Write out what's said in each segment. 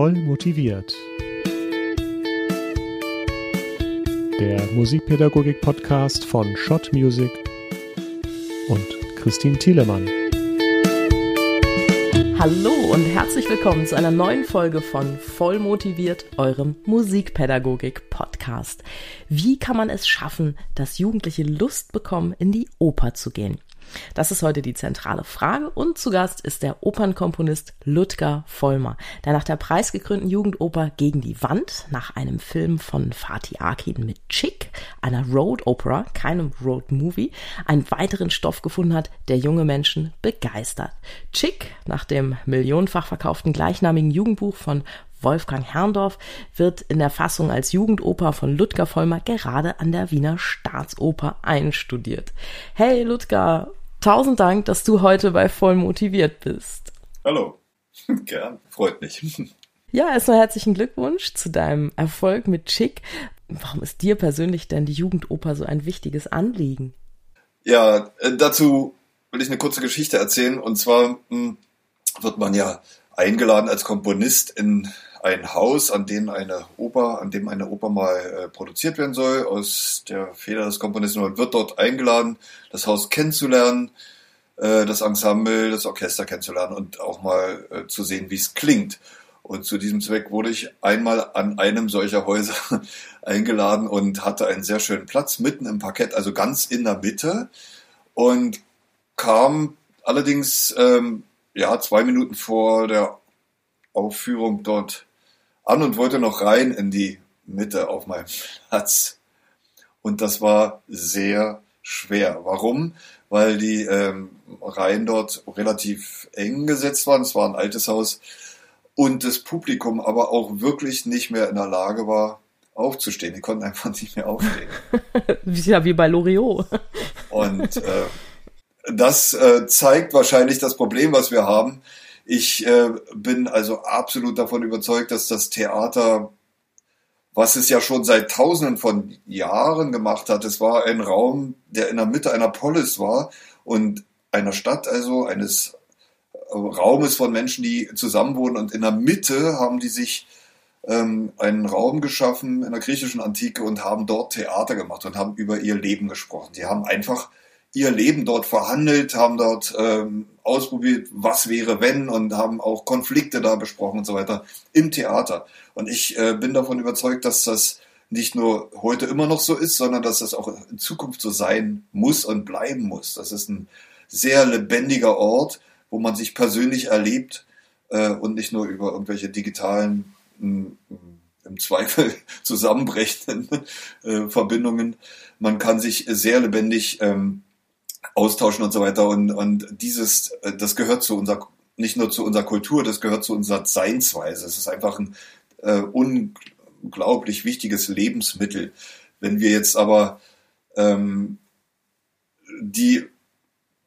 Voll motiviert. Der Musikpädagogik-Podcast von Schott Music und Christine Thielemann. Hallo und herzlich willkommen zu einer neuen Folge von Voll motiviert, eurem Musikpädagogik-Podcast. Wie kann man es schaffen, dass Jugendliche Lust bekommen, in die Oper zu gehen? Das ist heute die zentrale Frage und zu Gast ist der Opernkomponist Ludger Vollmer, der nach der preisgekrönten Jugendoper Gegen die Wand, nach einem Film von Fatih Akin mit Chick, einer Road Opera, keinem Road Movie, einen weiteren Stoff gefunden hat, der junge Menschen begeistert. Chick, nach dem millionenfach verkauften gleichnamigen Jugendbuch von Wolfgang Herrndorf wird in der Fassung als Jugendoper von Ludger Vollmer gerade an der Wiener Staatsoper einstudiert. Hey Ludger, Tausend Dank, dass du heute bei Voll motiviert bist. Hallo, gern, freut mich. Ja, erstmal herzlichen Glückwunsch zu deinem Erfolg mit Chick. Warum ist dir persönlich denn die Jugendoper so ein wichtiges Anliegen? Ja, äh, dazu will ich eine kurze Geschichte erzählen. Und zwar hm, wird man ja eingeladen als Komponist in ein Haus, an dem eine Oper, an dem eine Oper mal äh, produziert werden soll, aus der Feder des Komponisten und wird dort eingeladen, das Haus kennenzulernen, äh, das Ensemble, das Orchester kennenzulernen und auch mal äh, zu sehen, wie es klingt. Und zu diesem Zweck wurde ich einmal an einem solcher Häuser eingeladen und hatte einen sehr schönen Platz mitten im Parkett, also ganz in der Mitte und kam allerdings ähm, ja zwei Minuten vor der Aufführung dort an und wollte noch rein in die Mitte auf meinem Platz. Und das war sehr schwer. Warum? Weil die ähm, Reihen dort relativ eng gesetzt waren. Es war ein altes Haus. Und das Publikum aber auch wirklich nicht mehr in der Lage war, aufzustehen. Die konnten einfach nicht mehr aufstehen. ja, wie bei Loriot. Und äh, das äh, zeigt wahrscheinlich das Problem, was wir haben. Ich äh, bin also absolut davon überzeugt, dass das Theater, was es ja schon seit Tausenden von Jahren gemacht hat, es war ein Raum, der in der Mitte einer Polis war und einer Stadt, also eines äh, Raumes von Menschen, die zusammenwohnen. Und in der Mitte haben die sich ähm, einen Raum geschaffen in der griechischen Antike und haben dort Theater gemacht und haben über ihr Leben gesprochen. Die haben einfach ihr Leben dort verhandelt, haben dort ähm, ausprobiert, was wäre wenn und haben auch Konflikte da besprochen und so weiter im Theater. Und ich äh, bin davon überzeugt, dass das nicht nur heute immer noch so ist, sondern dass das auch in Zukunft so sein muss und bleiben muss. Das ist ein sehr lebendiger Ort, wo man sich persönlich erlebt äh, und nicht nur über irgendwelche digitalen hm, im Zweifel zusammenbrechenden äh, Verbindungen. Man kann sich sehr lebendig ähm, austauschen und so weiter. Und, und dieses, äh, das gehört zu unserer, nicht nur zu unserer Kultur, das gehört zu unserer Seinsweise. Es ist einfach ein äh, unglaublich wichtiges Lebensmittel. Wenn wir jetzt aber ähm, die,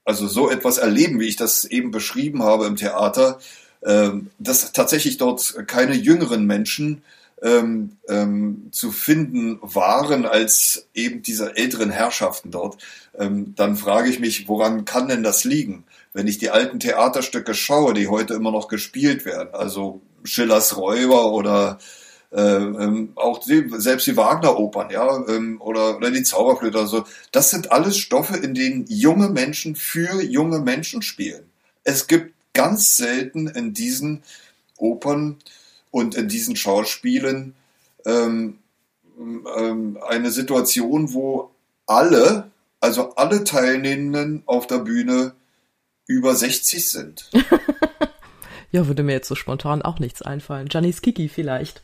also so etwas erleben, wie ich das eben beschrieben habe im Theater, äh, dass tatsächlich dort keine jüngeren Menschen ähm, ähm, zu finden waren als eben diese älteren Herrschaften dort, ähm, dann frage ich mich, woran kann denn das liegen? Wenn ich die alten Theaterstücke schaue, die heute immer noch gespielt werden, also Schillers Räuber oder äh, ähm, auch die, selbst die Wagner-Opern, ja, ähm, oder, oder die Zauberflöte oder so, das sind alles Stoffe, in denen junge Menschen für junge Menschen spielen. Es gibt ganz selten in diesen Opern und in diesen Schauspielen ähm, ähm, eine Situation, wo alle, also alle Teilnehmenden auf der Bühne über 60 sind. ja, würde mir jetzt so spontan auch nichts einfallen. Giannis Kiki vielleicht.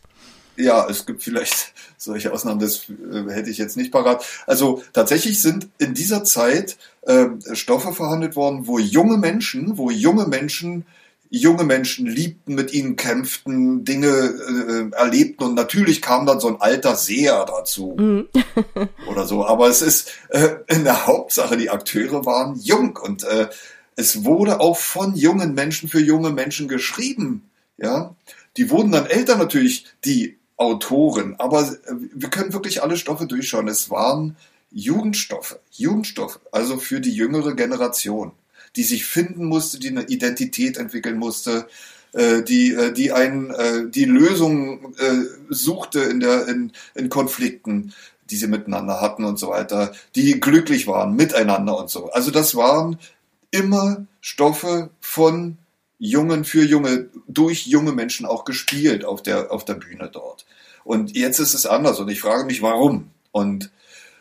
Ja, es gibt vielleicht solche Ausnahmen, das äh, hätte ich jetzt nicht parat. Also tatsächlich sind in dieser Zeit äh, Stoffe verhandelt worden, wo junge Menschen, wo junge Menschen junge Menschen liebten, mit ihnen kämpften, Dinge äh, erlebten und natürlich kam dann so ein alter Seher dazu mhm. oder so. Aber es ist äh, in der Hauptsache, die Akteure waren jung und äh, es wurde auch von jungen Menschen für junge Menschen geschrieben. Ja, die wurden dann älter natürlich, die Autoren, aber äh, wir können wirklich alle Stoffe durchschauen. Es waren Jugendstoffe, Jugendstoffe, also für die jüngere Generation die sich finden musste, die eine Identität entwickeln musste, äh, die, äh, die ein, äh, die Lösung äh, suchte in der, in, in Konflikten, die sie miteinander hatten und so weiter, die glücklich waren miteinander und so. Also das waren immer Stoffe von Jungen für Junge, durch junge Menschen auch gespielt auf der, auf der Bühne dort. Und jetzt ist es anders und ich frage mich, warum? Und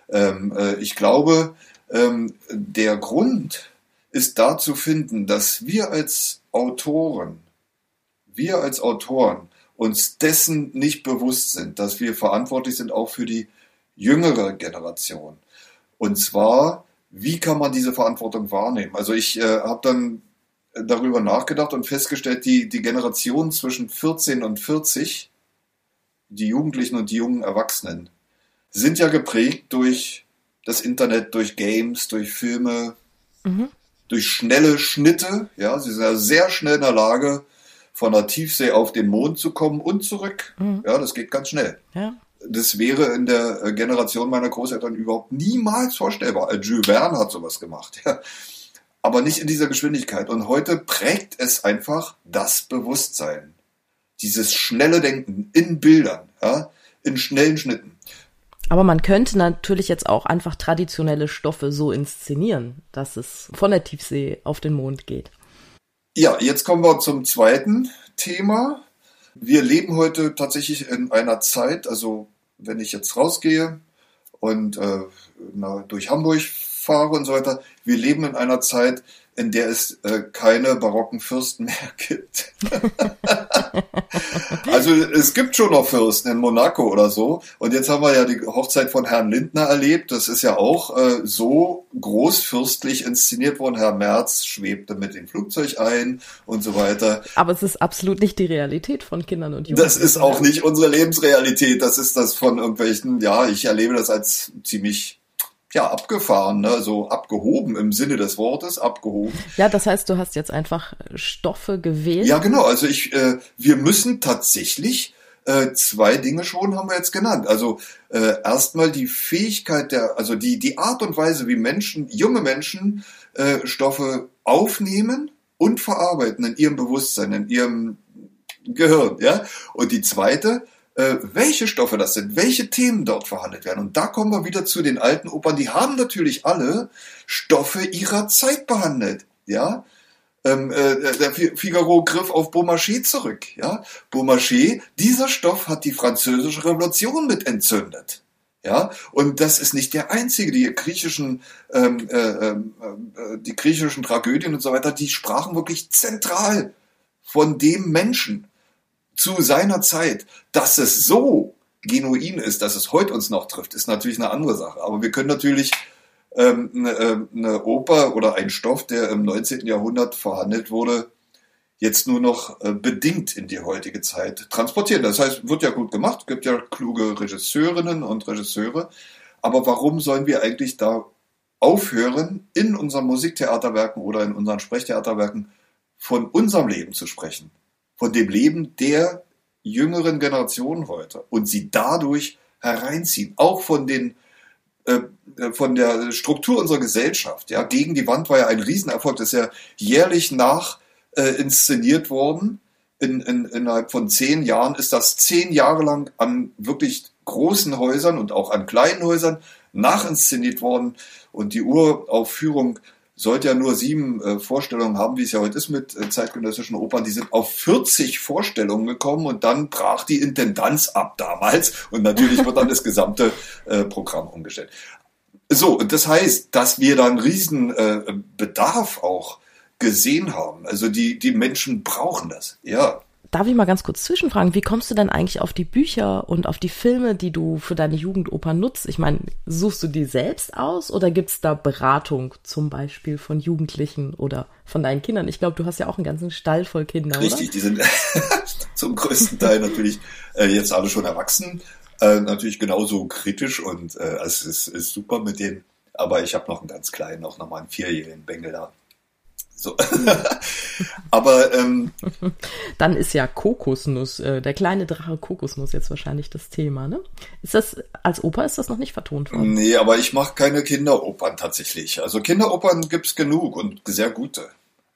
ähm, äh, ich glaube, ähm, der Grund ist da zu finden, dass wir als Autoren, wir als Autoren uns dessen nicht bewusst sind, dass wir verantwortlich sind auch für die jüngere Generation. Und zwar, wie kann man diese Verantwortung wahrnehmen? Also ich äh, habe dann darüber nachgedacht und festgestellt, die, die Generation zwischen 14 und 40, die Jugendlichen und die jungen Erwachsenen, sind ja geprägt durch das Internet, durch Games, durch Filme, mhm. Durch schnelle Schnitte. Ja, sie sind ja sehr schnell in der Lage, von der Tiefsee auf den Mond zu kommen und zurück. Mhm. Ja, das geht ganz schnell. Ja. Das wäre in der Generation meiner Großeltern überhaupt niemals vorstellbar. Jules Verne hat sowas gemacht. Ja aber nicht in dieser Geschwindigkeit. Und heute prägt es einfach das Bewusstsein. Dieses schnelle Denken in Bildern, ja, in schnellen Schnitten. Aber man könnte natürlich jetzt auch einfach traditionelle Stoffe so inszenieren, dass es von der Tiefsee auf den Mond geht. Ja, jetzt kommen wir zum zweiten Thema. Wir leben heute tatsächlich in einer Zeit, also wenn ich jetzt rausgehe und äh, na, durch Hamburg fahre und so weiter. Wir leben in einer Zeit, in der es äh, keine barocken Fürsten mehr gibt. also es gibt schon noch Fürsten in Monaco oder so. Und jetzt haben wir ja die Hochzeit von Herrn Lindner erlebt. Das ist ja auch äh, so großfürstlich inszeniert worden. Herr Merz schwebte mit dem Flugzeug ein und so weiter. Aber es ist absolut nicht die Realität von Kindern und Jugendlichen. Das ist auch nicht unsere Lebensrealität. Das ist das von irgendwelchen, ja, ich erlebe das als ziemlich ja, abgefahren, ne? so abgehoben im Sinne des Wortes, abgehoben. Ja, das heißt, du hast jetzt einfach Stoffe gewählt. Ja, genau. Also ich, äh, wir müssen tatsächlich äh, zwei Dinge schon haben wir jetzt genannt. Also äh, erstmal die Fähigkeit der, also die die Art und Weise, wie Menschen, junge Menschen äh, Stoffe aufnehmen und verarbeiten in ihrem Bewusstsein, in ihrem Gehirn, ja. Und die zweite äh, welche Stoffe das sind, welche Themen dort verhandelt werden. Und da kommen wir wieder zu den alten Opern. Die haben natürlich alle Stoffe ihrer Zeit behandelt. Ja, ähm, äh, der Figaro griff auf Beaumarchais zurück. Ja, Beaumarchais, dieser Stoff hat die französische Revolution mit entzündet. Ja, und das ist nicht der einzige. Die griechischen, ähm, äh, ähm, äh, die griechischen Tragödien und so weiter, die sprachen wirklich zentral von dem Menschen zu seiner Zeit, dass es so genuin ist, dass es heute uns noch trifft, ist natürlich eine andere Sache. Aber wir können natürlich ähm, eine, äh, eine Oper oder ein Stoff, der im 19. Jahrhundert verhandelt wurde, jetzt nur noch äh, bedingt in die heutige Zeit transportieren. Das heißt, wird ja gut gemacht, gibt ja kluge Regisseurinnen und Regisseure. Aber warum sollen wir eigentlich da aufhören, in unseren Musiktheaterwerken oder in unseren Sprechtheaterwerken von unserem Leben zu sprechen? Von dem Leben der jüngeren Generation heute und sie dadurch hereinziehen, auch von den äh, von der Struktur unserer Gesellschaft. Ja, gegen die Wand war ja ein Riesenerfolg, das ist ja jährlich nach äh, inszeniert worden. In, in, innerhalb von zehn Jahren ist das zehn Jahre lang an wirklich großen Häusern und auch an kleinen Häusern nachinszeniert worden. Und die Uraufführung sollte ja nur sieben äh, Vorstellungen haben, wie es ja heute ist mit äh, zeitgenössischen Opern. Die sind auf 40 Vorstellungen gekommen und dann brach die Intendanz ab damals und natürlich wird dann das gesamte äh, Programm umgestellt. So, das heißt, dass wir dann riesen äh, Bedarf auch gesehen haben. Also die, die Menschen brauchen das, ja. Darf ich mal ganz kurz zwischenfragen, wie kommst du denn eigentlich auf die Bücher und auf die Filme, die du für deine Jugendoper nutzt? Ich meine, suchst du die selbst aus oder gibt's da Beratung zum Beispiel von Jugendlichen oder von deinen Kindern? Ich glaube, du hast ja auch einen ganzen Stall voll Kinder, Richtig, oder? die sind zum größten Teil natürlich äh, jetzt alle schon erwachsen. Äh, natürlich genauso kritisch und äh, es ist, ist super mit denen. Aber ich habe noch einen ganz kleinen, auch nochmal einen vierjährigen Bengel da. So. Aber ähm, dann ist ja Kokosnuss, äh, der kleine Drache Kokosnuss jetzt wahrscheinlich das Thema, ne? Ist das als Oper ist das noch nicht vertont worden? Nee, aber ich mache keine Kinderopern tatsächlich. Also Kinderopern gibt's genug und sehr gute.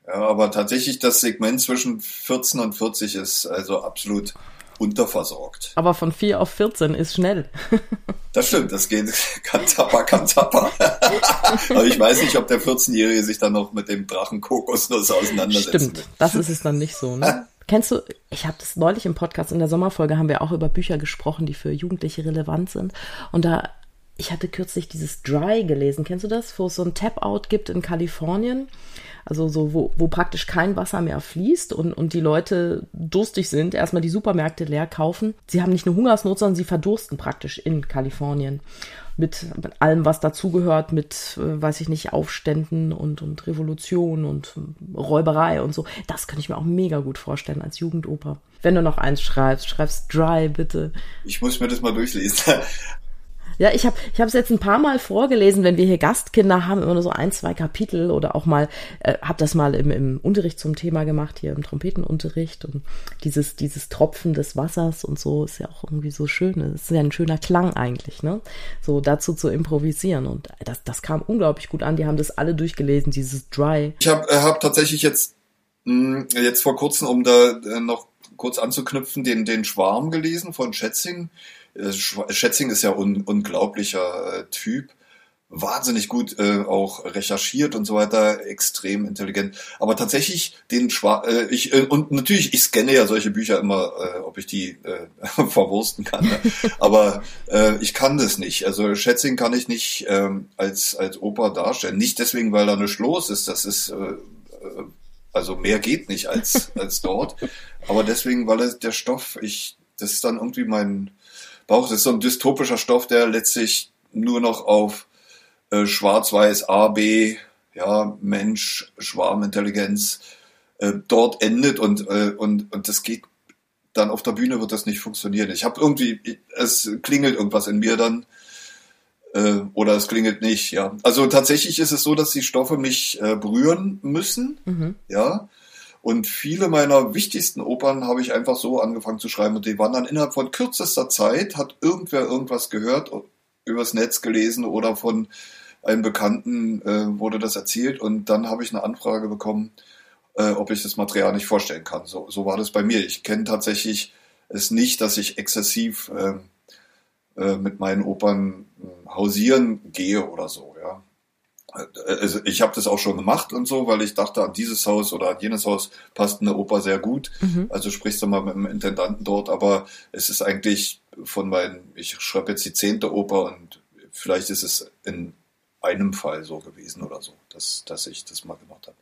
Ja, aber tatsächlich das Segment zwischen 14 und 40 ist also absolut unterversorgt. Aber von 4 auf 14 ist schnell. Das stimmt, das geht Kantappa, Kantappa. Aber ich weiß nicht, ob der 14-Jährige sich dann noch mit dem Drachen Kokosnuss auseinandersetzt. Stimmt, das ist es dann nicht so. Ne? Kennst du, ich habe das neulich im Podcast, in der Sommerfolge haben wir auch über Bücher gesprochen, die für Jugendliche relevant sind. Und da, ich hatte kürzlich dieses Dry gelesen. Kennst du das? Wo es so ein Tap-Out gibt in Kalifornien also so, wo, wo praktisch kein Wasser mehr fließt und, und die Leute durstig sind, erstmal die Supermärkte leer kaufen. Sie haben nicht eine Hungersnot, sondern sie verdursten praktisch in Kalifornien. Mit, mit allem, was dazugehört, mit, äh, weiß ich nicht, Aufständen und, und Revolution und Räuberei und so. Das kann ich mir auch mega gut vorstellen als Jugendoper. Wenn du noch eins schreibst, schreibst Dry, bitte. Ich muss mir das mal durchlesen. Ja, ich habe ich es jetzt ein paar Mal vorgelesen, wenn wir hier Gastkinder haben, immer nur so ein, zwei Kapitel oder auch mal, äh, habe das mal im, im Unterricht zum Thema gemacht, hier im Trompetenunterricht und dieses, dieses Tropfen des Wassers und so ist ja auch irgendwie so schön. Das ist ja ein schöner Klang eigentlich, ne? So dazu zu improvisieren und das, das kam unglaublich gut an. Die haben das alle durchgelesen, dieses Dry. Ich habe äh, hab tatsächlich jetzt, mh, hm, jetzt vor kurzem, um da äh, noch kurz anzuknüpfen, den, den Schwarm gelesen von Schätzing. Äh, Schätzing ist ja un unglaublicher äh, Typ, wahnsinnig gut äh, auch recherchiert und so weiter, extrem intelligent. Aber tatsächlich den Schwa äh, ich äh, und natürlich ich scanne ja solche Bücher immer, äh, ob ich die äh, verwursten kann. Ne? Aber äh, ich kann das nicht. Also Schätzing kann ich nicht ähm, als als Oper darstellen. Nicht deswegen, weil da eine Schloss ist. Das ist äh, äh, also mehr geht nicht als als dort. Aber deswegen, weil es der Stoff, ich das ist dann irgendwie mein Das ist so ein dystopischer Stoff, der letztlich nur noch auf äh, Schwarz-Weiß, A, B, ja, Mensch, Schwarmintelligenz äh, dort endet und, äh, und, und das geht dann auf der Bühne wird das nicht funktionieren. Ich habe irgendwie, es klingelt irgendwas in mir dann äh, oder es klingelt nicht, ja. Also tatsächlich ist es so, dass die Stoffe mich äh, berühren müssen, mhm. ja. Und viele meiner wichtigsten Opern habe ich einfach so angefangen zu schreiben und die waren dann innerhalb von kürzester Zeit, hat irgendwer irgendwas gehört, übers Netz gelesen oder von einem Bekannten äh, wurde das erzählt und dann habe ich eine Anfrage bekommen, äh, ob ich das Material nicht vorstellen kann. So, so war das bei mir. Ich kenne tatsächlich es nicht, dass ich exzessiv äh, äh, mit meinen Opern äh, hausieren gehe oder so. Also ich habe das auch schon gemacht und so, weil ich dachte, an dieses Haus oder an jenes Haus passt eine Oper sehr gut. Mhm. Also sprichst du mal mit dem Intendanten dort, aber es ist eigentlich von meinen, ich schreibe jetzt die zehnte Oper und vielleicht ist es in einem Fall so gewesen oder so, dass, dass ich das mal gemacht habe.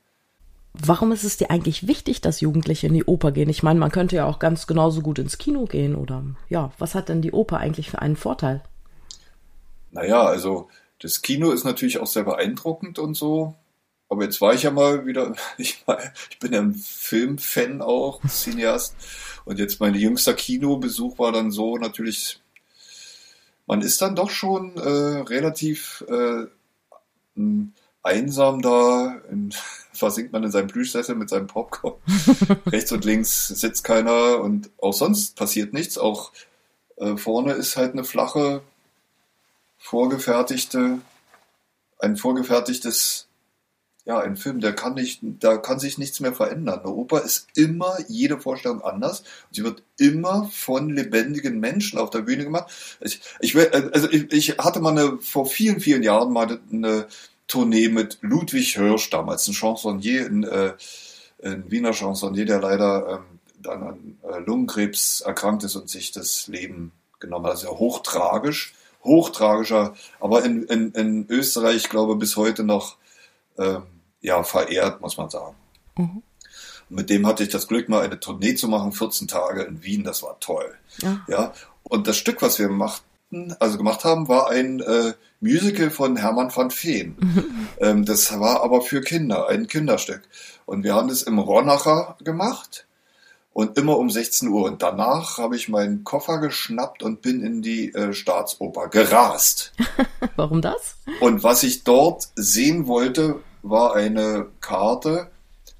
Warum ist es dir eigentlich wichtig, dass Jugendliche in die Oper gehen? Ich meine, man könnte ja auch ganz genauso gut ins Kino gehen oder ja, was hat denn die Oper eigentlich für einen Vorteil? Naja, also das Kino ist natürlich auch sehr beeindruckend und so. Aber jetzt war ich ja mal wieder, ich, war, ich bin ja ein Filmfan auch, Cineast. Und jetzt mein jüngster Kinobesuch war dann so natürlich, man ist dann doch schon äh, relativ äh, einsam da, in, versinkt man in seinem Plüschsessel mit seinem Popcorn. Rechts und links sitzt keiner und auch sonst passiert nichts. Auch äh, vorne ist halt eine flache vorgefertigte, ein vorgefertigtes, ja, ein Film, der kann nicht, da kann sich nichts mehr verändern. Eine Oper ist immer jede Vorstellung anders. Sie wird immer von lebendigen Menschen auf der Bühne gemacht. Ich, ich, also ich, ich hatte mal eine, vor vielen, vielen Jahren mal eine Tournee mit Ludwig Hirsch, damals ein Chansonnier, ein, äh, ein Wiener Chansonnier, der leider ähm, dann an äh, Lungenkrebs erkrankt ist und sich das Leben genommen hat. Also hochtragisch hochtragischer, aber in, in, in Österreich, glaube bis heute noch ähm, ja, verehrt, muss man sagen. Mhm. Mit dem hatte ich das Glück, mal eine Tournee zu machen, 14 Tage in Wien, das war toll. Ja. ja. Und das Stück, was wir machten, also gemacht haben, war ein äh, Musical von Hermann van Veen. Mhm. Ähm, das war aber für Kinder, ein Kinderstück. Und wir haben das im Ronacher gemacht und immer um 16 Uhr. Und danach habe ich meinen Koffer geschnappt und bin in die äh, Staatsoper gerast. Warum das? Und was ich dort sehen wollte, war eine Karte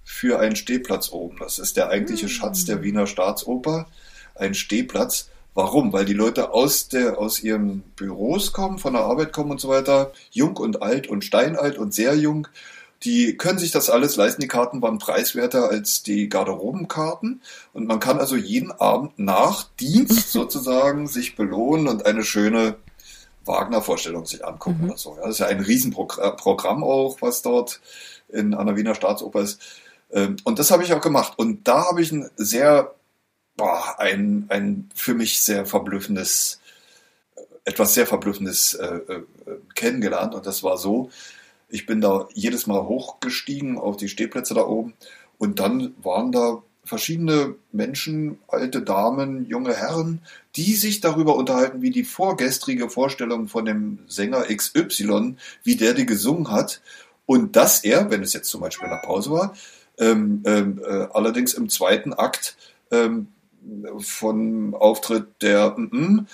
für einen Stehplatz oben. Das ist der eigentliche mm. Schatz der Wiener Staatsoper, ein Stehplatz. Warum? Weil die Leute aus, der, aus ihren Büros kommen, von der Arbeit kommen und so weiter, jung und alt und steinalt und sehr jung Die können sich das alles leisten. Die Karten waren preiswerter als die Garderobenkarten. Und man kann also jeden Abend nach Dienst sozusagen sich belohnen und eine schöne Wagner-Vorstellung sich angucken mhm. oder so. Ja, das ist ja ein Riesenprogramm auch, was dort in einer Wiener Staatsoper ist. Ähm, und das habe ich auch gemacht. Und da habe ich ein sehr, boah, ein, ein für mich sehr verblüffendes, etwas sehr Verblüffendes äh, äh, kennengelernt. Und das war so, ich bin da jedes Mal hochgestiegen auf die Stehplätze da oben. Und dann waren da verschiedene Menschen, alte Damen, junge Herren, die sich darüber unterhalten, wie die vorgestrige Vorstellung von dem Sänger XY, wie der die gesungen hat. Und dass er, wenn es jetzt zum Beispiel in der Pause war, ähm, ähm, äh, allerdings im zweiten Akt ähm, von Auftritt der mm, mm,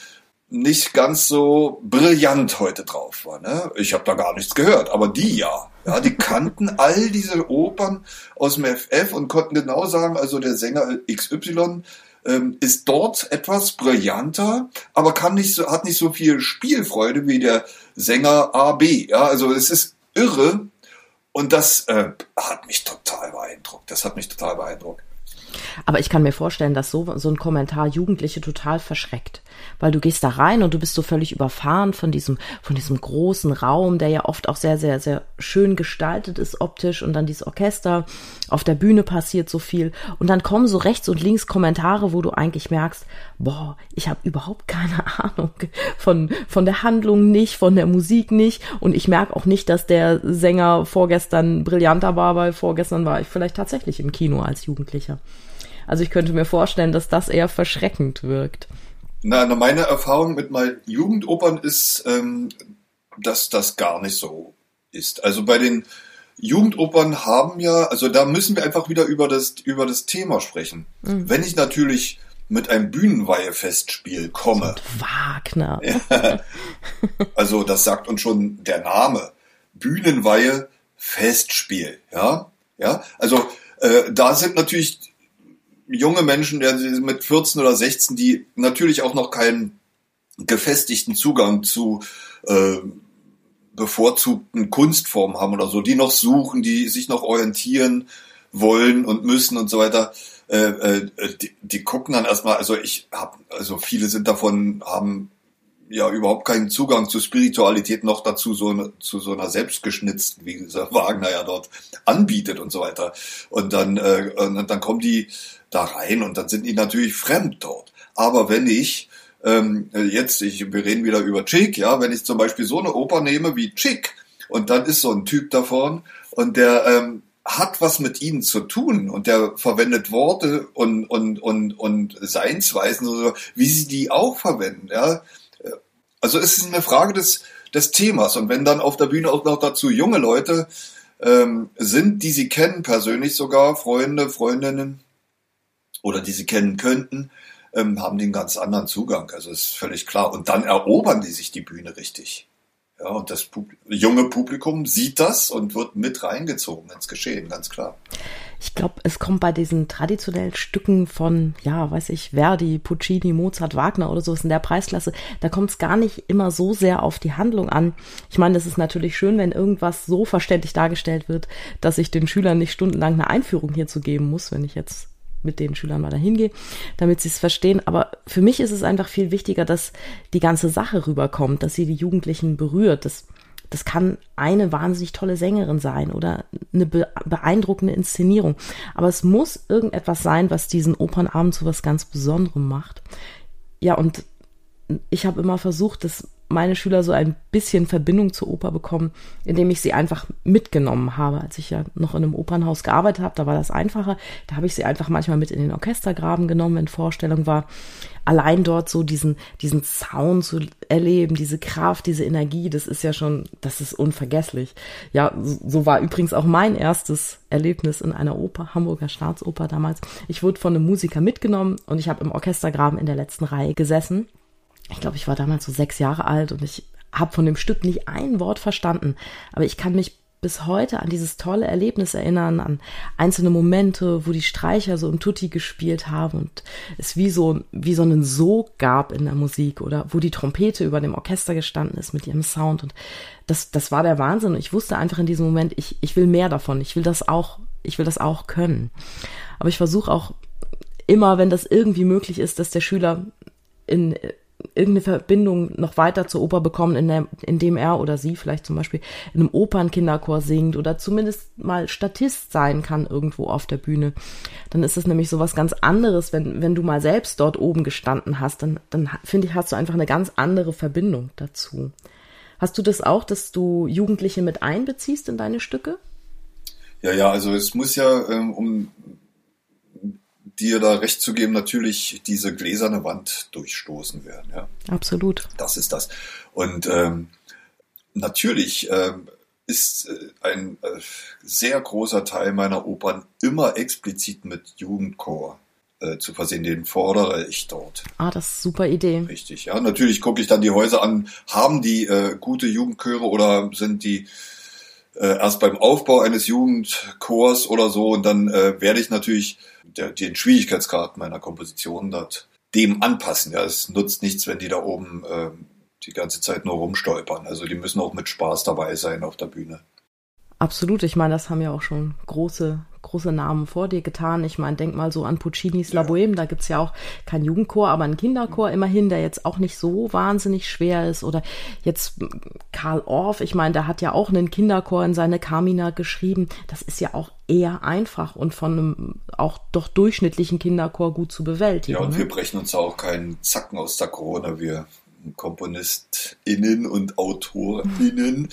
nicht ganz so brillant heute drauf war. Ne? Ich habe da gar nichts gehört, aber die ja. Ja, die kannten all diese Opern aus dem FF und konnten genau sagen, also der Sänger XY ähm, ist dort etwas brillanter, aber kann nicht so, hat nicht so viel Spielfreude wie der Sänger AB. Ja, also es ist irre und das äh, hat mich total beeindruckt. Das hat mich total beeindruckt. Aber ich kann mir vorstellen, dass so, so ein Kommentar Jugendliche total verschreckt. Weil du gehst da rein und du bist so völlig überfahren von diesem, von diesem großen Raum, der ja oft auch sehr, sehr, sehr schön gestaltet ist optisch und dann dieses Orchester, auf der Bühne passiert so viel und dann kommen so rechts und links Kommentare, wo du eigentlich merkst, boah, ich habe überhaupt keine Ahnung von, von der Handlung nicht, von der Musik nicht und ich merke auch nicht, dass der Sänger vorgestern brillanter war, weil vorgestern war ich vielleicht tatsächlich im Kino als Jugendlicher. Also ich könnte mir vorstellen, dass das eher verschreckend wirkt. Na, meine Erfahrung mit meinen Jugendopern ist, ähm, dass das gar nicht so ist. Also bei den Jugendopern haben ja, also da müssen wir einfach wieder über das, über das Thema sprechen. Mhm. Wenn ich natürlich mit einem Bühnenweihefestspiel komme. Und Wagner. also das sagt uns schon der Name. Bühnenweihe Festspiel, ja, ja. Also äh, da sind natürlich junge Menschen, der mit 14 oder 16, die natürlich auch noch keinen gefestigten Zugang zu äh, bevorzugten Kunstformen haben oder so, die noch suchen, die sich noch orientieren wollen und müssen und so weiter. Äh, äh, die, die gucken dann erstmal, also ich habe, also viele sind davon, haben ja überhaupt keinen Zugang zu Spiritualität noch dazu so eine, zu so einer selbstgeschnitzten, wie dieser Wagner ja dort anbietet und so weiter. Und dann äh, und dann kommen die da rein und dann sind die natürlich fremd dort. Aber wenn ich ähm, jetzt, ich, wir reden wieder über Chick, ja, wenn ich zum Beispiel so eine Oper nehme wie Chick und dann ist so ein Typ davon und der ähm, hat was mit ihnen zu tun und der verwendet Worte und und und und Seinsweisen, so, wie sie die auch verwenden, ja. Also es ist eine Frage des des Themas und wenn dann auf der Bühne auch noch dazu junge Leute ähm, sind, die sie kennen persönlich sogar, Freunde, Freundinnen, oder die sie kennen könnten, ähm, haben den ganz anderen Zugang. Also ist völlig klar. Und dann erobern die sich die Bühne richtig. Ja, und das Pub junge Publikum sieht das und wird mit reingezogen ins Geschehen, ganz klar. Ich glaube, es kommt bei diesen traditionellen Stücken von, ja, weiß ich, Verdi, Puccini, Mozart, Wagner oder so ist in der Preisklasse, da kommt es gar nicht immer so sehr auf die Handlung an. Ich meine, es ist natürlich schön, wenn irgendwas so verständlich dargestellt wird, dass ich den Schülern nicht stundenlang eine Einführung hierzu geben muss, wenn ich jetzt mit den Schülern mal dahin gehe, damit sie es verstehen. Aber für mich ist es einfach viel wichtiger, dass die ganze Sache rüberkommt, dass sie die Jugendlichen berührt. Das, das kann eine wahnsinnig tolle Sängerin sein oder eine beeindruckende Inszenierung. Aber es muss irgendetwas sein, was diesen Opernabend zu was ganz Besonderem macht. Ja, und ich habe immer versucht, das meine Schüler so ein bisschen Verbindung zur Oper bekommen, indem ich sie einfach mitgenommen habe. Als ich ja noch in einem Opernhaus gearbeitet habe, da war das einfacher. Da habe ich sie einfach manchmal mit in den Orchestergraben genommen, wenn Vorstellung war. Allein dort so diesen, diesen Sound zu erleben, diese Kraft, diese Energie, das ist ja schon, das ist unvergesslich. Ja, so war übrigens auch mein erstes Erlebnis in einer Oper, Hamburger Staatsoper damals. Ich wurde von einem Musiker mitgenommen und ich habe im Orchestergraben in der letzten Reihe gesessen ich glaube, ich war damals so sechs Jahre alt und ich habe von dem Stück nicht ein Wort verstanden. Aber ich kann mich bis heute an dieses tolle Erlebnis erinnern, an einzelne Momente, wo die Streicher so im Tutti gespielt haben und es wie so, wie so einen Sog gab in der Musik oder wo die Trompete über dem Orchester gestanden ist mit ihrem Sound und das, das war der Wahnsinn. Und ich wusste einfach in diesem Moment, ich, ich will mehr davon. Ich will das auch, ich will das auch können. Aber ich versuche auch immer, wenn das irgendwie möglich ist, dass der Schüler in irgendeine Verbindung noch weiter zur Oper bekommen, in der, indem er oder sie vielleicht zum Beispiel in einem Opernkinderchor singt oder zumindest mal Statist sein kann irgendwo auf der Bühne. Dann ist es nämlich so was ganz anderes, wenn, wenn du mal selbst dort oben gestanden hast, dann, dann finde ich, hast du einfach eine ganz andere Verbindung dazu. Hast du das auch, dass du Jugendliche mit einbeziehst in deine Stücke? Ja, ja, also es muss ja, ähm, um dir da recht zu geben, natürlich diese gläserne Wand durchstoßen werden. Ja. Absolut. Das ist das. Und ähm, natürlich ähm, ist äh, ein äh, sehr großer Teil meiner Opern immer explizit mit Jugendchor äh, zu versehen. Den fordere ich dort. Ah, das ist super Idee. Richtig, ja. Natürlich gucke ich dann die Häuser an. Haben die äh, gute Jugendchöre oder sind die äh, erst beim Aufbau eines Jugendchors oder so? Und dann äh, werde ich natürlich der, den Schwierigkeitsgrad meiner Komposition dort dem anpassen. Ja, es nutzt nichts, wenn die da oben äh, die ganze Zeit nur rumstolpern. Also die müssen auch mit Spaß dabei sein auf der Bühne. Absolut. Ich meine, das haben ja auch schon große große Namen vor dir getan. Ich meine, denk mal so an Puccinis La Boheme, da gibt's ja auch kein Jugendchor, aber ein Kinderchor immerhin, der jetzt auch nicht so wahnsinnig schwer ist. Oder jetzt Karl Orff, ich meine, der hat ja auch einen Kinderchor in seine Carmina geschrieben. Das ist ja auch eher einfach und von einem auch doch durchschnittlichen Kinderchor gut zu bewältigen. Ja, und ne? wir brechen uns auch keinen Zacken aus der Corona. Wir KomponistInnen und AutorInnen,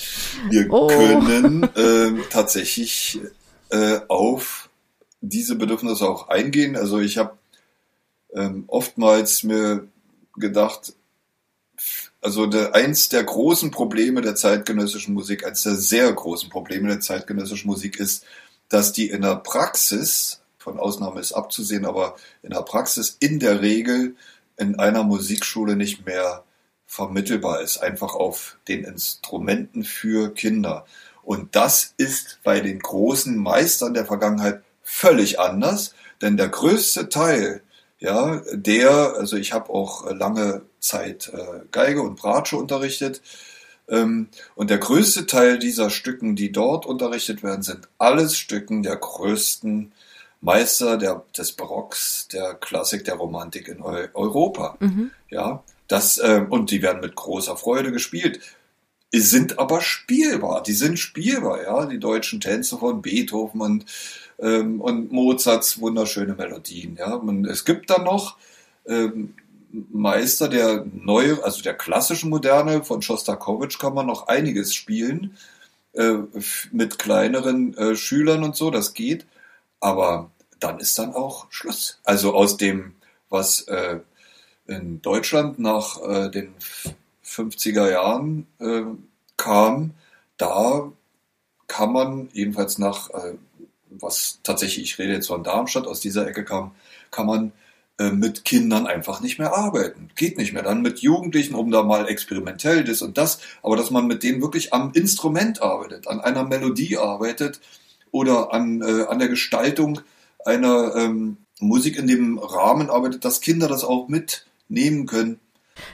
wir oh. können äh, tatsächlich äh, auf diese Bedürfnisse auch eingehen. Also ich habe ähm, oftmals mir gedacht, also der, eins der großen Probleme der zeitgenössischen Musik, eins der sehr großen Probleme der zeitgenössischen Musik ist, dass die in der Praxis, von Ausnahme ist abzusehen, aber in der Praxis in der Regel in einer Musikschule nicht mehr vermittelbar ist, einfach auf den Instrumenten für Kinder. Und das ist bei den großen Meistern der Vergangenheit völlig anders, denn der größte Teil, ja, der, also ich habe auch lange Zeit äh, Geige und Bratsche unterrichtet, ähm, und der größte Teil dieser Stücken, die dort unterrichtet werden, sind alles Stücken der größten Meister der, des Barocks, der Klassik, der Romantik in Europa. Mhm. Ja, das, äh, und die werden mit großer Freude gespielt sind aber spielbar. Die sind spielbar, ja. Die deutschen Tänze von Beethoven und, ähm, und Mozarts wunderschöne Melodien, ja. Und es gibt dann noch ähm, Meister der neue, also der klassischen Moderne von Schostakowitsch kann man noch einiges spielen äh, mit kleineren äh, Schülern und so. Das geht, aber dann ist dann auch Schluss. Also aus dem, was äh, in Deutschland nach äh, den 50er Jahren äh, kam, da kann man jedenfalls nach, äh, was tatsächlich, ich rede jetzt von Darmstadt, aus dieser Ecke kam, kann man äh, mit Kindern einfach nicht mehr arbeiten. Geht nicht mehr. Dann mit Jugendlichen, um da mal experimentell das und das, aber dass man mit denen wirklich am Instrument arbeitet, an einer Melodie arbeitet oder an, äh, an der Gestaltung einer ähm, Musik in dem Rahmen arbeitet, dass Kinder das auch mitnehmen können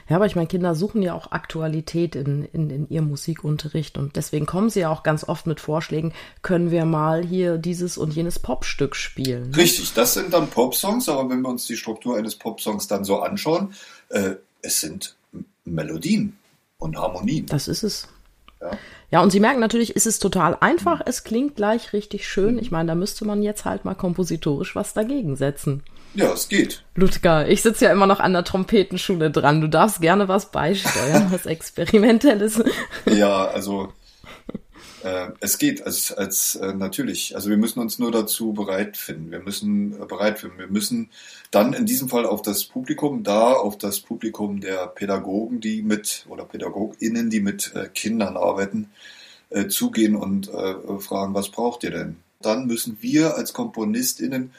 ja, aber ich meine, Kinder suchen ja auch Aktualität in, in, in ihrem Musikunterricht und deswegen kommen sie ja auch ganz oft mit Vorschlägen, können wir mal hier dieses und jenes Popstück spielen. Ne? Richtig, das sind dann Popsongs, aber wenn wir uns die Struktur eines Popsongs dann so anschauen, äh, es sind Melodien und Harmonien. Das ist es. Ja. ja, und Sie merken natürlich, ist es total einfach, es klingt gleich richtig schön. Ich meine, da müsste man jetzt halt mal kompositorisch was dagegen setzen. Ja, es geht. Ludger, ich sitze ja immer noch an der Trompetenschule dran. Du darfst gerne was beisteuern, was Experimentelles. ja, also äh, es geht als, als äh, natürlich. Also wir müssen uns nur dazu bereit finden. Wir müssen äh, bereit finden. Wir müssen dann in diesem Fall auf das Publikum da, auf das Publikum der Pädagogen, die mit oder PädagogInnen, die mit äh, Kindern arbeiten, äh, zugehen und äh, fragen, was braucht ihr denn? Dann müssen wir als KomponistInnen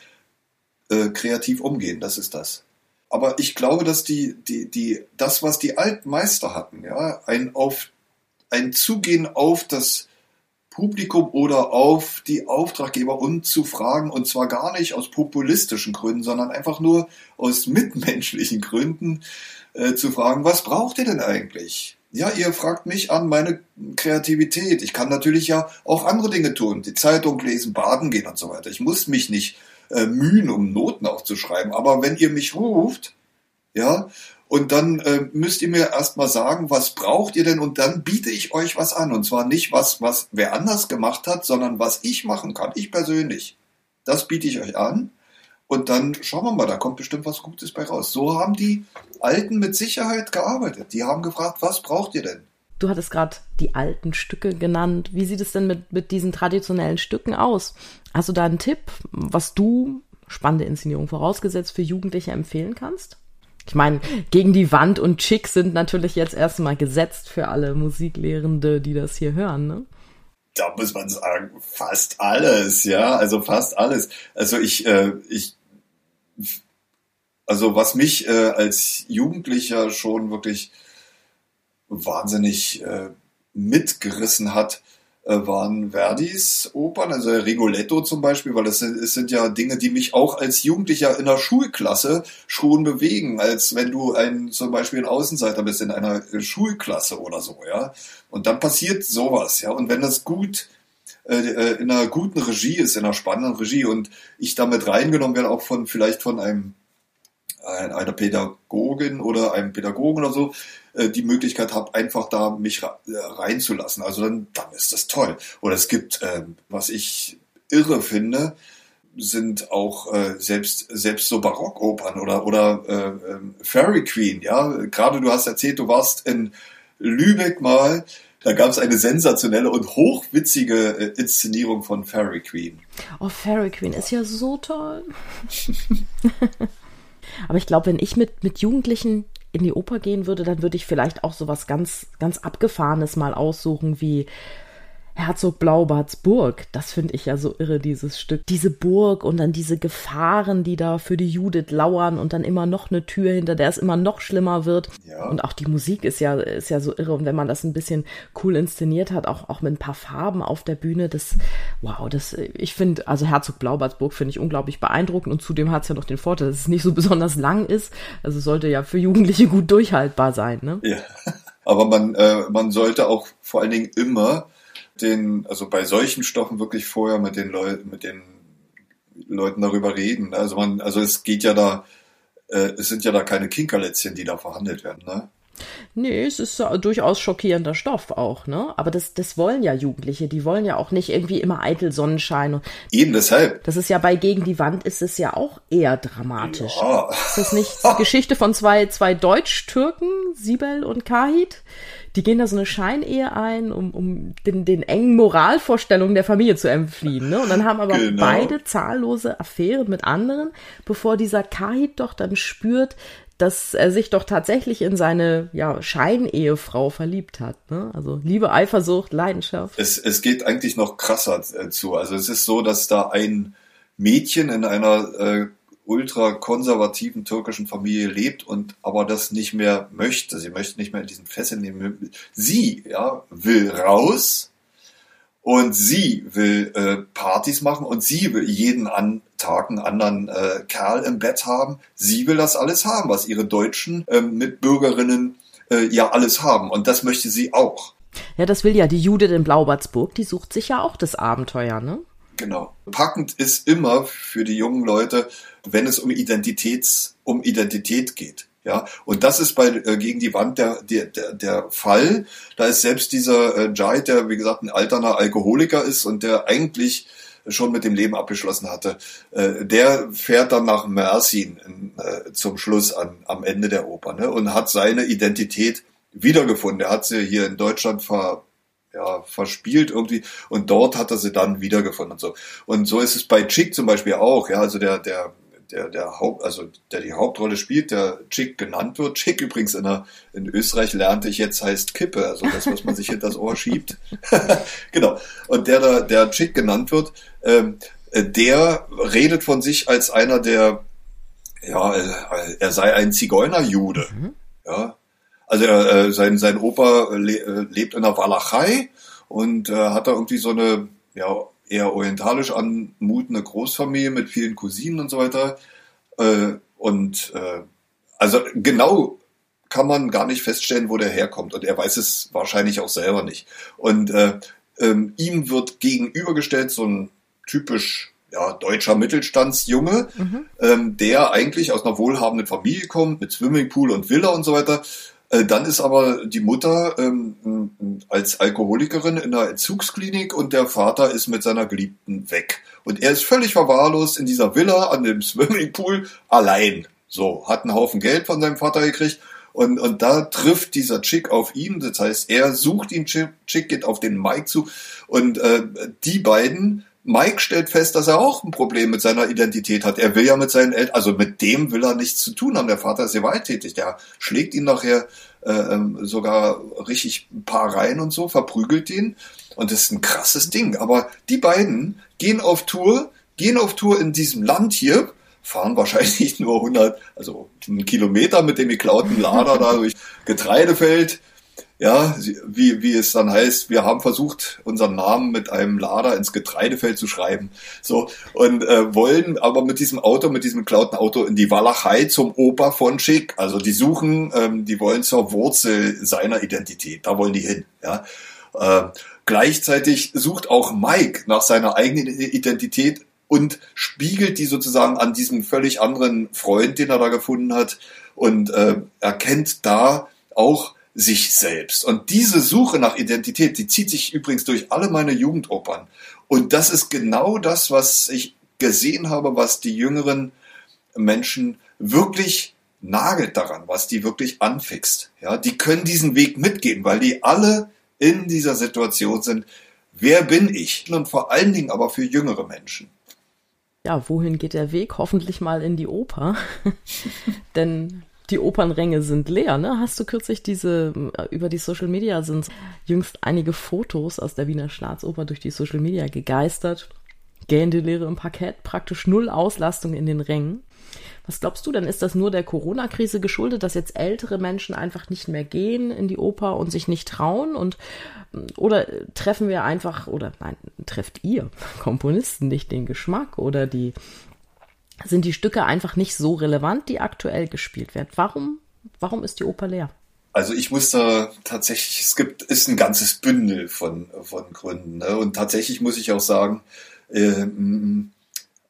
äh, kreativ umgehen. Das ist das. Aber ich glaube, dass die, die, die, das, was die alten Meister hatten, ja, ein auf, ein Zugehen auf das Publikum oder auf die Auftraggeber und zu fragen, und zwar gar nicht aus populistischen Gründen, sondern einfach nur aus mitmenschlichen Gründen äh, zu fragen, was braucht ihr denn eigentlich? Ja, ihr fragt mich an meine Kreativität. Ich kann natürlich ja auch andere Dinge tun, die Zeitung lesen, baden gehen und so weiter. Ich muss mich nicht äh, mühen, um Noten aufzuschreiben. Aber wenn ihr mich ruft, ja, und dann äh, müsst ihr mir erstmal sagen, was braucht ihr denn? Und dann biete ich euch was an. Und zwar nicht was, was wer anders gemacht hat, sondern was ich machen kann. Ich persönlich. Das biete ich euch an. Und dann schauen wir mal, da kommt bestimmt was Gutes bei raus. So haben die Alten mit Sicherheit gearbeitet. Die haben gefragt, was braucht ihr denn? Du hattest gerade die alten Stücke genannt. Wie sieht es denn mit, mit diesen traditionellen Stücken aus? Hast du da einen Tipp, was du, spannende Inszenierung vorausgesetzt, für Jugendliche empfehlen kannst? Ich meine, gegen die Wand und Chick sind natürlich jetzt erstmal gesetzt für alle Musiklehrende, die das hier hören, ne? Da muss man sagen, fast alles, ja, also fast alles. Also ich, äh, ich, also was mich äh, als Jugendlicher schon wirklich wahnsinnig äh, mitgerissen hat, äh, waren Verdis Opern, also Rigoletto zum Beispiel, weil das sind, es sind ja Dinge, die mich auch als Jugendlicher in der Schulklasse schon bewegen, als wenn du ein zum Beispiel ein Außenseiter bist in einer Schulklasse oder so, ja. Und dann passiert sowas, ja. Und wenn das gut äh, äh, in einer guten Regie ist, in einer spannenden Regie und ich damit reingenommen werde, auch von vielleicht von einem einer Pädagogin oder einem Pädagogen oder so, äh, die Möglichkeit habe, einfach da mich äh, reinzulassen. Also dann, dann ist das toll. Oder es gibt, äh, was ich irre finde, sind auch äh, selbst selbst so Barockopern oder oder äh, ähm, Fairy Queen. Ja, gerade du hast erzählt, du warst in Lübeck mal. Da gab es eine sensationelle und hochwitzige äh, Inszenierung von Fairy Queen. Oh, Fairy Queen ist ja so toll. Aber ich glaube, wenn ich mit, mit Jugendlichen in die Oper gehen würde, dann würde ich vielleicht auch sowas ganz, ganz Abgefahrenes mal aussuchen, wie Herzog Blaubarts Burg, das finde ich ja so irre, dieses Stück. Diese Burg und dann diese Gefahren, die da für die Judith lauern und dann immer noch eine Tür, hinter der es immer noch schlimmer wird. Ja. Und auch die Musik ist ja, ist ja so irre. Und wenn man das ein bisschen cool inszeniert hat, auch, auch mit ein paar Farben auf der Bühne, das, wow, das, ich finde, also Herzog Blaubarts Burg finde ich unglaublich beeindruckend und zudem hat es ja noch den Vorteil, dass es nicht so besonders lang ist. Also sollte ja für Jugendliche gut durchhaltbar sein, ne? Ja. Aber man, äh, man sollte auch vor allen Dingen immer den, also bei solchen Stoffen wirklich vorher mit den Leuten, mit den Leuten darüber reden. Also man, also es geht ja da, äh, es sind ja da keine Kinkerlätzchen, die da verhandelt werden, ne? Nee, es ist durchaus schockierender Stoff auch, ne? Aber das, das wollen ja Jugendliche, die wollen ja auch nicht irgendwie immer eitel Sonnenschein. Eben deshalb. Das ist ja bei Gegen die Wand ist es ja auch eher dramatisch. Ja. Ist das nicht die Geschichte von zwei, zwei Deutsch-Türken, Sibel und Kahit? die gehen da so eine Scheinehe ein, um, um den, den engen Moralvorstellungen der Familie zu entfliehen. Ne? Und dann haben aber genau. beide zahllose Affären mit anderen, bevor dieser Kahit doch dann spürt, dass er sich doch tatsächlich in seine ja, Scheinehefrau verliebt hat. Ne? Also Liebe, Eifersucht, Leidenschaft. Es, es geht eigentlich noch krasser äh, zu. Also es ist so, dass da ein Mädchen in einer äh, ultrakonservativen türkischen Familie lebt und aber das nicht mehr möchte. Sie möchte nicht mehr in diesen Fesseln leben. Sie ja, will raus und sie will äh, Partys machen und sie will jeden an Tag einen anderen äh, Kerl im Bett haben. Sie will das alles haben, was ihre deutschen äh, Mitbürgerinnen äh, ja alles haben. Und das möchte sie auch. Ja, das will ja die Judith in Blaubartsburg, die sucht sich ja auch das Abenteuer, ne? Genau. Packend ist immer für die jungen Leute, wenn es um Identitäts, um Identität geht. Ja, und das ist bei äh, gegen die Wand der, der, der, Fall. Da ist selbst dieser äh, Jai, der wie gesagt ein alterner Alkoholiker ist und der eigentlich schon mit dem Leben abgeschlossen hatte, äh, der fährt dann nach Mersin äh, zum Schluss an, am Ende der Oper ne, und hat seine Identität wiedergefunden. Er hat sie hier in Deutschland ver, ja, verspielt irgendwie und dort hat er sie dann wiedergefunden und so. Und so ist es bei Chick zum Beispiel auch, ja, also der, der der, der Haupt, also der die Hauptrolle spielt, der Chick genannt wird. Chick übrigens in, der, in Österreich lernte ich jetzt heißt Kippe, also das, was man sich hinter das Ohr schiebt. genau. Und der da, der Chick genannt wird, ähm, der redet von sich als einer der, ja, er sei ein Zigeunerjude. Mhm. Ja. Also er, äh, sein, sein Opa le, äh, lebt in der Walachei und äh, hat da irgendwie so eine ja, eher orientalisch anmutende Großfamilie mit vielen Cousinen und so weiter. Äh, und äh, also genau kann man gar nicht feststellen, wo der herkommt. Und er weiß es wahrscheinlich auch selber nicht. Und äh, ähm, ihm wird gegenübergestellt so ein typisch ja, deutscher Mittelstandsjunge, mhm. ähm, der eigentlich aus einer wohlhabenden Familie kommt, mit Swimmingpool und Villa und so weiter. Äh, dann ist aber die Mutter ähm, als Alkoholikerin in einer Entzugsklinik und der Vater ist mit seiner Geliebten weg. Und er ist völlig verwahrlost in dieser Villa an dem Swimmingpool allein. So, hat einen Haufen Geld von seinem Vater gekriegt und, und da trifft dieser Chick auf ihn. Das heißt, er sucht ihn, Chick geht auf den Mike zu. Und äh, die beiden, Mike stellt fest, dass er auch ein Problem mit seiner Identität hat. Er will ja mit seinen Eltern, also mit dem will er nichts zu tun haben. Der Vater ist gewalttätig. Der schlägt ihn nachher äh, ähm, sogar richtig ein paar rein und so, verprügelt ihn. Und das ist ein krasses Ding. Aber die beiden gehen auf Tour, gehen auf Tour in diesem Land hier fahren wahrscheinlich nur 100, also einen Kilometer mit dem geklauten Lader da durch Getreidefeld. Ja, wie, wie es dann heißt, wir haben versucht, unseren Namen mit einem Lader ins Getreidefeld zu schreiben. So, und äh, wollen aber mit diesem Auto, mit diesem geklauten Auto in die Walachei zum Opa von Schick. Also die suchen, ähm, die wollen zur Wurzel seiner Identität. Da wollen die hin. Ja. Äh, gleichzeitig sucht auch Mike nach seiner eigenen Identität und spiegelt die sozusagen an diesem völlig anderen Freund, den er da gefunden hat und äh, erkennt da auch sich selbst. Und diese Suche nach Identität, die zieht sich übrigens durch alle meine Jugendopern. Und das ist genau das, was ich gesehen habe, was die jüngeren Menschen wirklich nagelt daran, was die wirklich anfixt. Ja, die können diesen Weg mitgehen, weil die alle in dieser Situation sind. Wer bin ich? Und vor allen Dingen aber für jüngere Menschen ja, wohin geht der Weg? Hoffentlich mal in die Oper. Denn die Opernränge sind leer, ne? Hast du kürzlich diese, äh, über die Social Media sind jüngst einige Fotos aus der Wiener Staatsoper durch die Social Media gegeistert. Gähnde Leere im Parkett, praktisch null Auslastung in den Rängen. Was glaubst du denn? Ist das nur der Corona-Krise geschuldet, dass jetzt ältere Menschen einfach nicht mehr gehen in die Oper und sich nicht trauen? Und oder treffen wir einfach, oder nein, trefft ihr Komponisten nicht den Geschmack oder die sind die Stücke einfach nicht so relevant, die aktuell gespielt werden? Warum, warum ist die Oper leer? Also ich muss da tatsächlich, es gibt, ist ein ganzes Bündel von, von Gründen. Ne? Und tatsächlich muss ich auch sagen, äh,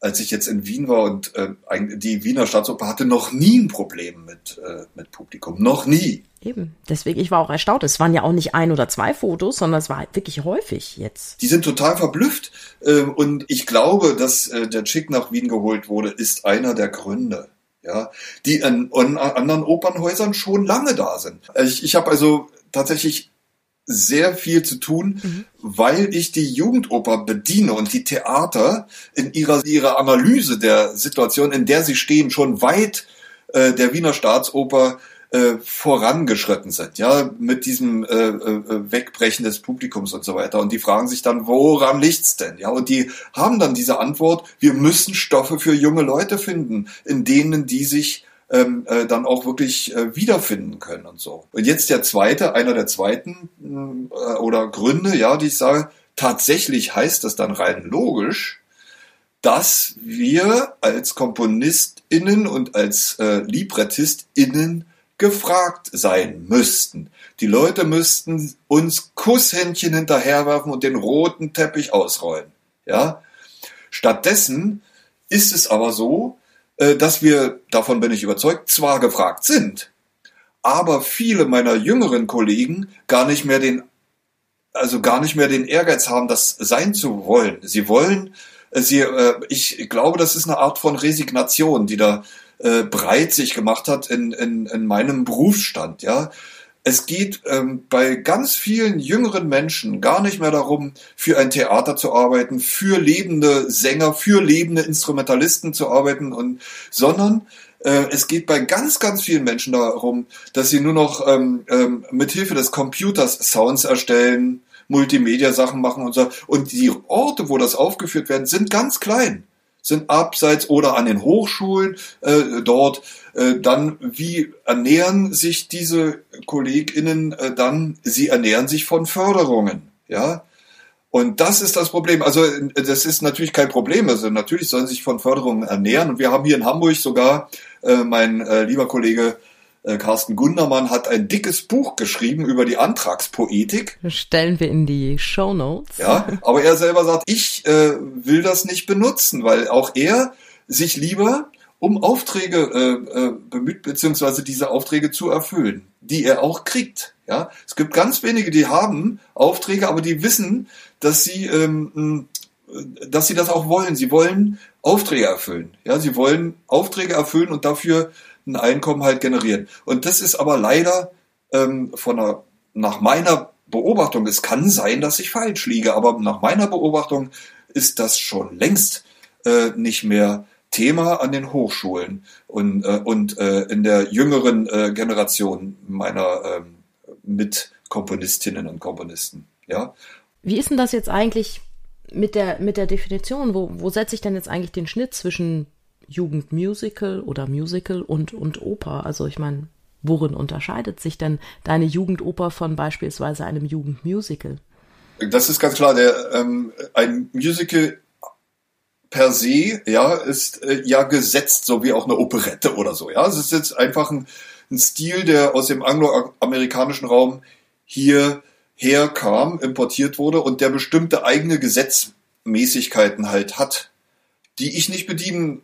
als ich jetzt in Wien war und äh, die Wiener Staatsoper hatte noch nie ein Problem mit, äh, mit Publikum. Noch nie. Eben. Deswegen, ich war auch erstaunt. Es waren ja auch nicht ein oder zwei Fotos, sondern es war wirklich häufig jetzt. Die sind total verblüfft. Äh, und ich glaube, dass äh, der Chick nach Wien geholt wurde, ist einer der Gründe. Ja, die an, an anderen Opernhäusern schon lange da sind. Ich, ich habe also tatsächlich sehr viel zu tun, mhm. weil ich die Jugendoper bediene und die Theater in ihrer, ihrer Analyse der Situation, in der sie stehen, schon weit äh, der Wiener Staatsoper äh, vorangeschritten sind, ja, mit diesem äh, äh, Wegbrechen des Publikums und so weiter. Und die fragen sich dann, woran liegt's denn? Ja, und die haben dann diese Antwort, wir müssen Stoffe für junge Leute finden, in denen die sich ähm, äh, dann auch wirklich äh, wiederfinden können und so. Und jetzt der zweite, einer der zweiten äh, oder Gründe, ja, die ich sage, tatsächlich heißt das dann rein logisch, dass wir als KomponistInnen und als äh, LibrettistInnen gefragt sein müssten. Die Leute müssten uns Kusshändchen hinterherwerfen und den roten Teppich ausrollen. Ja? Stattdessen ist es aber so, äh, dass wir, davon bin ich überzeugt, zwar gefragt sind, aber viele meiner jüngeren Kollegen gar nicht mehr den, also gar nicht mehr den Ehrgeiz haben, das sein zu wollen. Sie wollen, äh, sie, äh, ich glaube, das ist eine Art von Resignation, die da breit sich gemacht hat in, in, in meinem Berufsstand, ja es geht ähm, bei ganz vielen jüngeren Menschen gar nicht mehr darum, für ein Theater zu arbeiten, für lebende Sänger, für lebende Instrumentalisten zu arbeiten, und, sondern äh, es geht bei ganz, ganz vielen Menschen darum, dass sie nur noch ähm, ähm, mit Hilfe des Computers Sounds erstellen, Multimedia-Sachen machen und so. Und die Orte, wo das aufgeführt werden, sind ganz klein sind abseits oder an den Hochschulen äh, dort. Äh, dann, wie ernähren sich diese KollegInnen äh, dann? Sie ernähren sich von Förderungen. Ja, Und das ist das Problem. Also das ist natürlich kein Problem. Also natürlich sollen sich von Förderungen ernähren. Und wir haben hier in Hamburg sogar, äh, mein äh, lieber Kollege äh, Carsten Gundermann hat ein dickes Buch geschrieben über die Antragspoetik. Stellen wir in die Show Notes. Ja, aber er selber sagt, ich äh, will das nicht benutzen, weil auch er sich lieber um Aufträge äh, äh, bemüht, beziehungsweise diese Aufträge zu erfüllen, die er auch kriegt. Ja, es gibt ganz wenige, die haben Aufträge, aber die wissen, dass sie, ähm, dass sie das auch wollen. Sie wollen Aufträge erfüllen. Ja, sie wollen Aufträge erfüllen und dafür ein Einkommen halt generieren. Und das ist aber leider ähm, von einer, nach meiner Beobachtung, es kann sein, dass ich falsch liege, aber nach meiner Beobachtung ist das schon längst äh, nicht mehr Thema an den Hochschulen und, äh, und äh, in der jüngeren äh, Generation meiner äh, Mitkomponistinnen und Komponisten. Ja. Wie ist denn das jetzt eigentlich mit der, mit der Definition? Wo, wo setze ich denn jetzt eigentlich den Schnitt zwischen Jugendmusical oder Musical und, und Oper? Also ich meine, worin unterscheidet sich denn deine Jugendoper von beispielsweise einem Jugendmusical? Das ist ganz klar. Der, ähm, ein Musical per se, ja, ist äh, ja gesetzt, so wie auch eine Operette oder so. Ja, es ist jetzt einfach ein, ein Stil, der aus dem angloamerikanischen Raum hier herkam, importiert wurde und der bestimmte eigene Gesetzmäßigkeiten halt hat, die ich nicht bedienen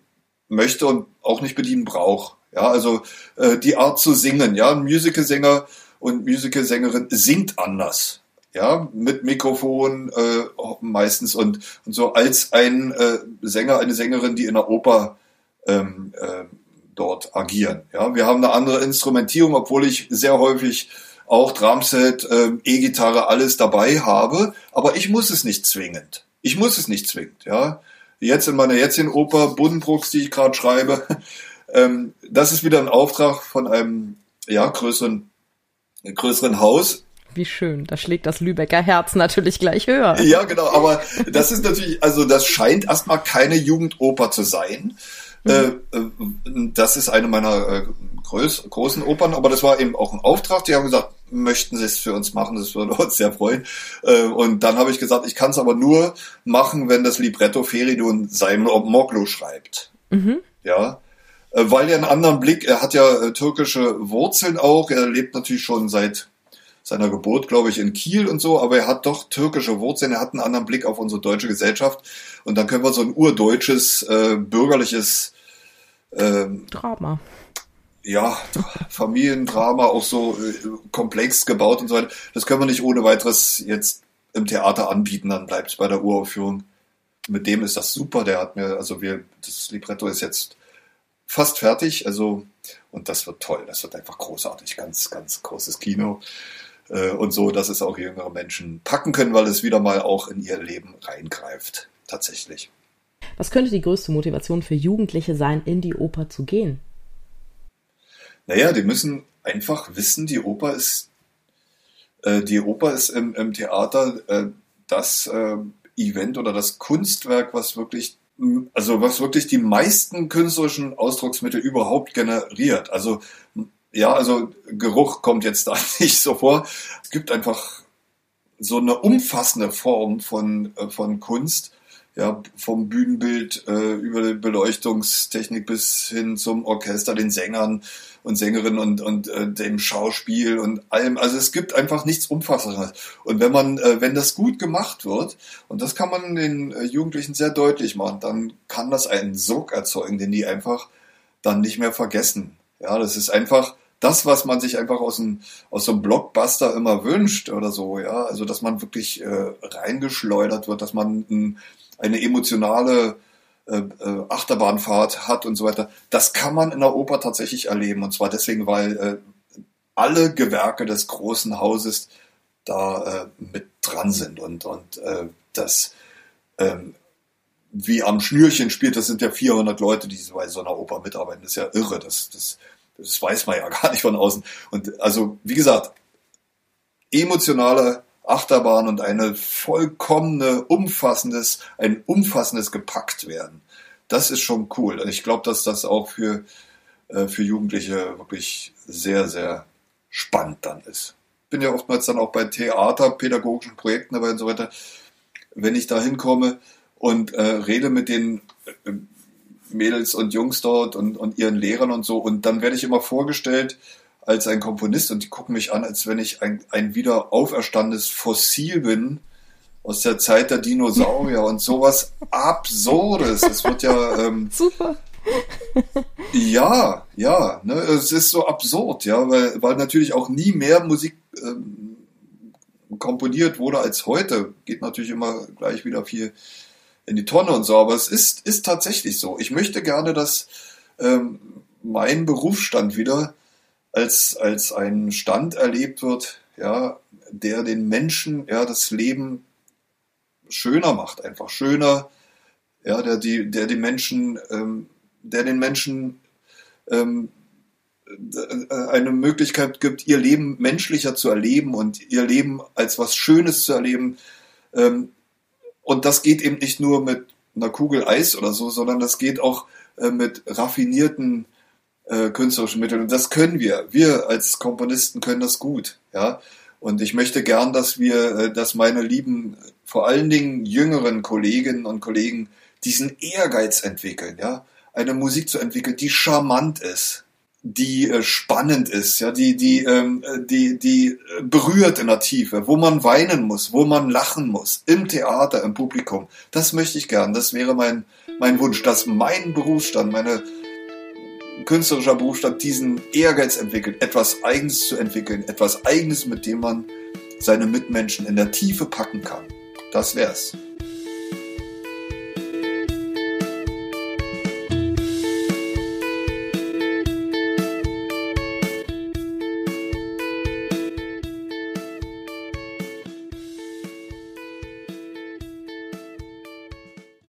möchte und auch nicht bedienen brauche. Ja, also äh, die Art zu singen, ja, ein Musicalsänger und Musicalsängerin singt anders ja, mit Mikrofon äh, meistens und, und so als ein äh, Sänger, eine Sängerin, die in der Oper ähm, äh, dort agieren. Ja, wir haben eine andere Instrumentierung, obwohl ich sehr häufig auch Drumset, äh, E-Gitarre, alles dabei habe, aber ich muss es nicht zwingend. Ich muss es nicht zwingend, ja. Jetzt in meiner jetzigen Oper Buddenbrooks, die ich gerade schreibe, ähm, das ist wieder ein Auftrag von einem ja größeren größeren Haus, wie schön. Da schlägt das Lübecker Herz natürlich gleich höher. Ja, genau. Aber das ist natürlich, also das scheint erstmal keine Jugendoper zu sein. Mhm. Äh, äh, das ist eine meiner äh, groß, großen Opern, aber das war eben auch ein Auftrag. Die haben gesagt, möchten Sie es für uns machen, das würde uns sehr freuen. Und dann habe ich gesagt, ich kann es aber nur machen, wenn das Libretto Feridun Simon Moglu schreibt. Mhm. Ja, weil er einen anderen Blick, er hat ja türkische Wurzeln auch, er lebt natürlich schon seit seiner Geburt, glaube ich, in Kiel und so, aber er hat doch türkische Wurzeln, er hat einen anderen Blick auf unsere deutsche Gesellschaft und dann können wir so ein urdeutsches, äh, bürgerliches äh, Drama. Ja, Familiendrama, auch so äh, komplex gebaut und so weiter. Das können wir nicht ohne weiteres jetzt im Theater anbieten, dann bleibt es bei der Uraufführung. Mit dem ist das super, der hat mir, also wir, das Libretto ist jetzt fast fertig, also und das wird toll, das wird einfach großartig, ganz, ganz großes Kino. Äh, und so, dass es auch jüngere Menschen packen können, weil es wieder mal auch in ihr Leben reingreift. Tatsächlich. Was könnte die größte Motivation für Jugendliche sein, in die Oper zu gehen? Naja, die müssen einfach wissen, die Oper ist, äh, die Oper ist im, im Theater äh, das äh, Event oder das Kunstwerk, was wirklich also was wirklich die meisten künstlerischen Ausdrucksmittel überhaupt generiert. Also ja, also Geruch kommt jetzt da nicht so vor. Es gibt einfach so eine umfassende Form von, äh, von Kunst, ja, vom Bühnenbild äh, über die Beleuchtungstechnik bis hin zum Orchester, den Sängern und Sängerinnen und, und äh, dem Schauspiel und allem. Also es gibt einfach nichts Umfassendes. Und wenn man, äh, wenn das gut gemacht wird, und das kann man den äh, Jugendlichen sehr deutlich machen, dann kann das einen Sog erzeugen, den die einfach dann nicht mehr vergessen. Ja, das ist einfach, das, was man sich einfach aus, einem aus so einem Blockbuster immer wünscht oder so, ja, also dass man wirklich äh, reingeschleudert wird, dass man ein, eine emotionale äh, äh, Achterbahnfahrt hat und so weiter. Das kann man in der Oper tatsächlich erleben und zwar deswegen, weil äh, alle Gewerke des großen Hauses da äh, mit dran sind und und äh, das ähm, wie am Schnürchen spielt, das sind ja 400 Leute, die bei so einer Oper mitarbeiten. Das ist ja irre. Das, das, das weiß man ja gar nicht von außen. Und also, wie gesagt, emotionale Achterbahn und eine vollkommene, umfassendes, ein umfassendes gepackt werden. Das ist schon cool. Und ich glaube, dass das auch für, äh, für Jugendliche wirklich sehr, sehr spannend dann ist. Bin ja oftmals dann auch bei theaterpädagogischen Projekten dabei und so weiter. wenn ich da hinkomme und äh, rede mit den äh, Mädels und Jungs dort und, und ihren Lehrern und so. Und dann werde ich immer vorgestellt als ein Komponist und die gucken mich an, als wenn ich ein, ein wieder auferstandenes Fossil bin aus der Zeit der Dinosaurier und sowas Absurdes. Es wird ja ähm, super. ja, ja, ne, es ist so absurd, ja, weil, weil natürlich auch nie mehr Musik ähm, komponiert wurde als heute. Geht natürlich immer gleich wieder viel in die Tonne und so, aber es ist, ist tatsächlich so. Ich möchte gerne, dass ähm, mein Berufsstand wieder als, als ein Stand erlebt wird, ja, der den Menschen ja das Leben schöner macht, einfach schöner, ja, der die, der die Menschen, ähm, der den Menschen ähm, äh, eine Möglichkeit gibt, ihr Leben menschlicher zu erleben und ihr Leben als was Schönes zu erleben. Ähm, und das geht eben nicht nur mit einer Kugel Eis oder so, sondern das geht auch äh, mit raffinierten äh, künstlerischen Mitteln. Und das können wir. Wir als Komponisten können das gut. Ja. Und ich möchte gern, dass wir, äh, dass meine lieben, vor allen Dingen jüngeren Kolleginnen und Kollegen diesen Ehrgeiz entwickeln, ja, eine Musik zu entwickeln, die charmant ist, die äh, spannend ist, ja, die, die, ähm, die, die berührt in der Tiefe, wo man weinen muss, wo man lachen muss, im Theater, im Publikum. Das möchte ich gern. Das wäre mein, mein Wunsch, dass mein Berufsstand, meine künstlerischer Berufsstand diesen Ehrgeiz entwickelt, etwas Eigenes zu entwickeln, etwas Eigenes, mit dem man seine Mitmenschen in der Tiefe packen kann. Das wär's.